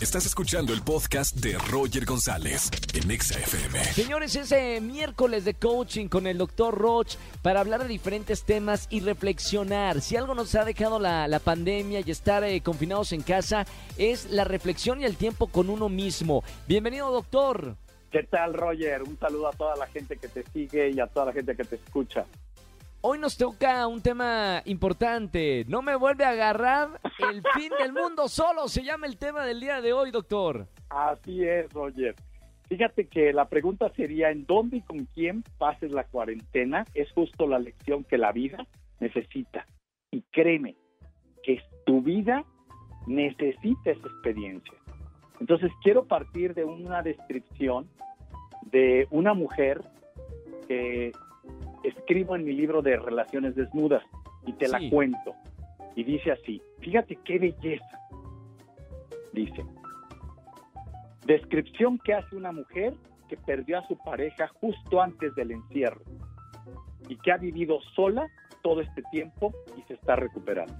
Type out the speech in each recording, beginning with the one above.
Estás escuchando el podcast de Roger González en Exa FM. Señores, es eh, miércoles de coaching con el doctor Roch para hablar de diferentes temas y reflexionar. Si algo nos ha dejado la, la pandemia y estar eh, confinados en casa, es la reflexión y el tiempo con uno mismo. Bienvenido, doctor. ¿Qué tal, Roger? Un saludo a toda la gente que te sigue y a toda la gente que te escucha. Hoy nos toca un tema importante. No me vuelve a agarrar el fin del mundo solo. Se llama el tema del día de hoy, doctor. Así es, Roger. Fíjate que la pregunta sería, ¿en dónde y con quién pases la cuarentena? Es justo la lección que la vida necesita. Y créeme, que tu vida necesita esa experiencia. Entonces quiero partir de una descripción de una mujer que escribo en mi libro de Relaciones Desnudas y te la cuento. Y dice así, fíjate qué belleza. Dice, descripción que hace una mujer que perdió a su pareja justo antes del encierro y que ha vivido sola todo este tiempo y se está recuperando.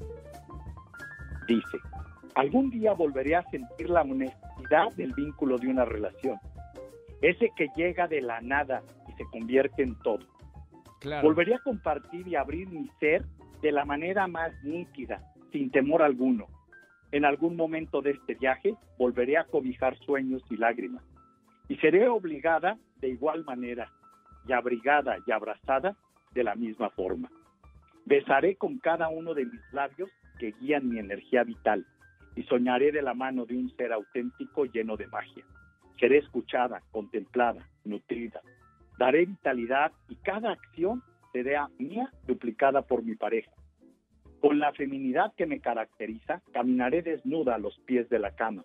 Dice, algún día volveré a sentir la honestidad del vínculo de una relación, ese que llega de la nada y se convierte en todo. Claro. Volveré a compartir y abrir mi ser de la manera más nítida, sin temor alguno. En algún momento de este viaje volveré a cobijar sueños y lágrimas. Y seré obligada de igual manera, y abrigada y abrazada de la misma forma. Besaré con cada uno de mis labios que guían mi energía vital y soñaré de la mano de un ser auténtico lleno de magia. Seré escuchada, contemplada, nutrida, daré vitalidad y cada acción será mía duplicada por mi pareja. Con la feminidad que me caracteriza, caminaré desnuda a los pies de la cama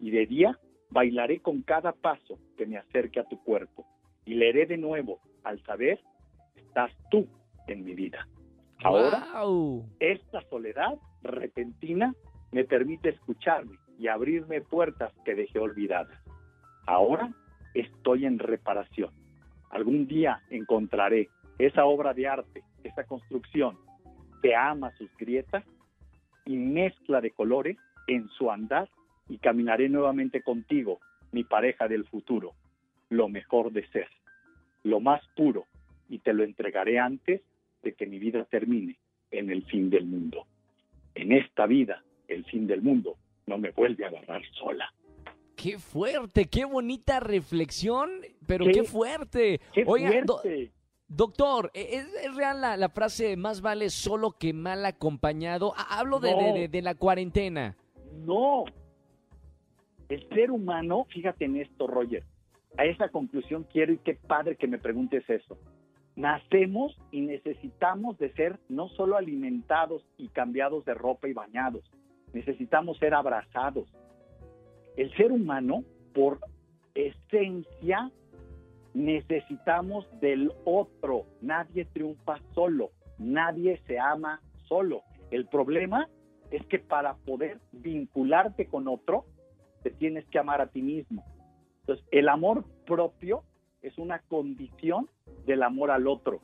y de día bailaré con cada paso que me acerque a tu cuerpo y leeré de nuevo al saber, estás tú en mi vida. Ahora, esta soledad repentina me permite escucharme y abrirme puertas que dejé olvidadas. Ahora estoy en reparación. Algún día encontraré esa obra de arte, esa construcción que ama sus grietas y mezcla de colores en su andar y caminaré nuevamente contigo, mi pareja del futuro, lo mejor de ser, lo más puro, y te lo entregaré antes de que mi vida termine en el fin del mundo. En esta vida, el fin del mundo no me vuelve a agarrar sola. Qué fuerte, qué bonita reflexión, pero Qué- qué, fuerte. ¡Qué Oiga, do- fuerte! doctor, ¿e- ¿es, es real la, la frase más vale solo que mal acompañado? Ha- Hablo de, No. de- de- de la cuarentena. No. El ser humano, fíjate en esto, Roger, a esa conclusión quiero y qué padre que me preguntes eso. Nacemos y necesitamos de ser no solo alimentados y cambiados de ropa y bañados, necesitamos ser abrazados. El ser humano, por esencia, necesitamos del otro. Nadie triunfa solo, nadie se ama solo. El problema es que para poder vincularte con otro, te tienes que amar a ti mismo. Entonces, el amor propio es una condición del amor al otro.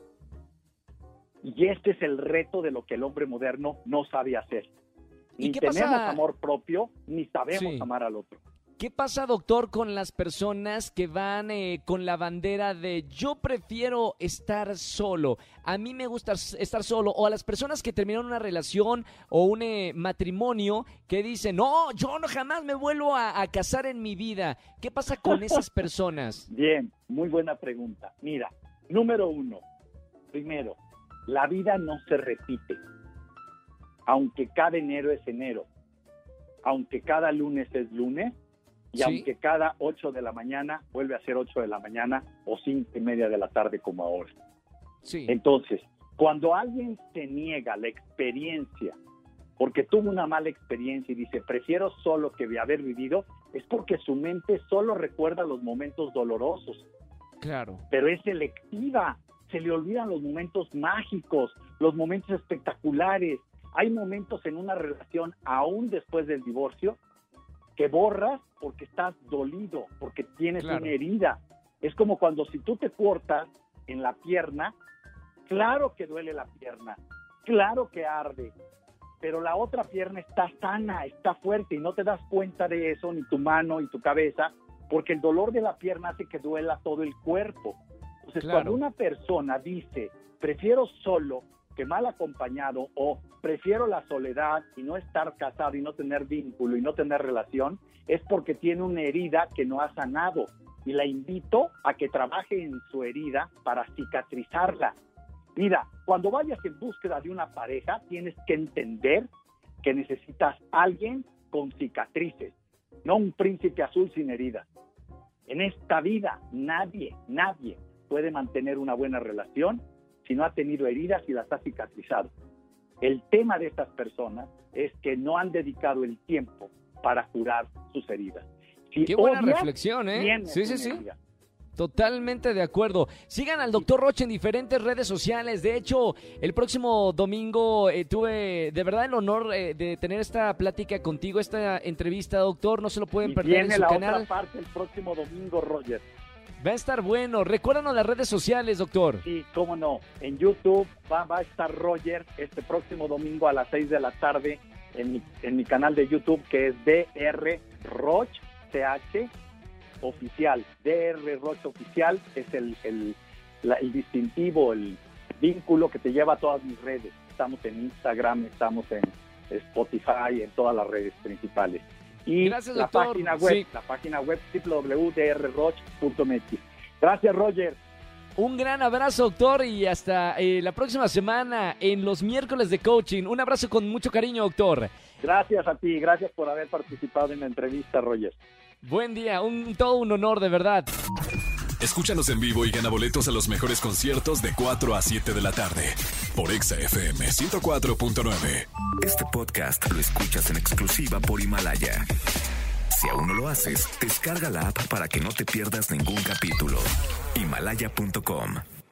Y este es el reto de lo que el hombre moderno no sabe hacer. ¿Y Ni tenemos pasa? amor propio, ni sabemos Sí. amar al otro. ¿Qué pasa, doctor, con las personas que van eh, con la bandera de yo prefiero estar solo? A mí me gusta estar solo. O a las personas que terminaron una relación o un eh, matrimonio que dicen, no, yo no jamás me vuelvo a, a casar en mi vida. ¿Qué pasa con esas personas? Bien, muy buena pregunta. Mira, número uno, primero, la vida no se repite. Aunque cada enero es enero, aunque cada lunes es lunes, y Sí. aunque cada 8 de la mañana vuelve a ser 8 de la mañana o cinco y media de la tarde como ahora. Sí. Entonces, cuando alguien se niega la experiencia porque tuvo una mala experiencia y dice, prefiero solo que haber vivido, es porque su mente solo recuerda los momentos dolorosos, Claro. pero es selectiva. Se le olvidan los momentos mágicos, los momentos espectaculares. Hay momentos en una relación, aún después del divorcio, que borras porque estás dolido, porque tienes Claro. una herida. Es como cuando si tú te cortas en la pierna, claro que duele la pierna, claro que arde, pero la otra pierna está sana, está fuerte y no te das cuenta de eso, ni tu mano y tu cabeza, porque el dolor de la pierna hace que duela todo el cuerpo. Entonces, Claro. cuando una persona dice, prefiero solo que mal acompañado o prefiero la soledad y no estar casado y no tener vínculo y no tener relación, es porque tiene una herida que no ha sanado. Y la invito a que trabaje en su herida para cicatrizarla. Mira, cuando vayas en búsqueda de una pareja, tienes que entender que necesitas alguien con cicatrices, no un príncipe azul sin heridas. En esta vida, nadie, nadie puede mantener una buena relación si no ha tenido heridas y las ha cicatrizado. El tema de estas personas es que no han dedicado el tiempo para curar sus heridas. Si Qué buena reflexión, ¿eh? Sí, sí, sí. herida. Totalmente de acuerdo. Sigan al doctor Roche en diferentes redes sociales. De hecho, el próximo domingo eh, tuve de verdad el honor eh, de tener esta plática contigo, esta entrevista, doctor. No se lo pueden Y perder en viene su la canal. otra parte el próximo domingo, Roger. Va a estar bueno. Recuérdanos las redes sociales, doctor. Sí, cómo no. En YouTube va, a estar Roger este próximo domingo a las 6 de la tarde en mi, canal de YouTube que es DR Roch CH Oficial. DR Roch Oficial es el distintivo, el vínculo que te lleva a todas mis redes. Estamos en Instagram, estamos en Spotify, en todas las redes principales. Y Gracias, la doctor. página web, Sí. la página web www.drroch.mx. Gracias, Roger. Un gran abrazo, doctor, y hasta eh, la próxima semana en los miércoles de coaching. Un abrazo con mucho cariño, doctor. Gracias a ti, gracias por haber participado en la entrevista, Roger. Buen día, un todo un honor, de verdad. Escúchanos en vivo y gana boletos a los mejores conciertos de 4 a 7 de la tarde por Exa FM 104.9. Este podcast lo escuchas en exclusiva por Himalaya. Si aún no lo haces, descarga la app para que no te pierdas ningún capítulo. Himalaya.com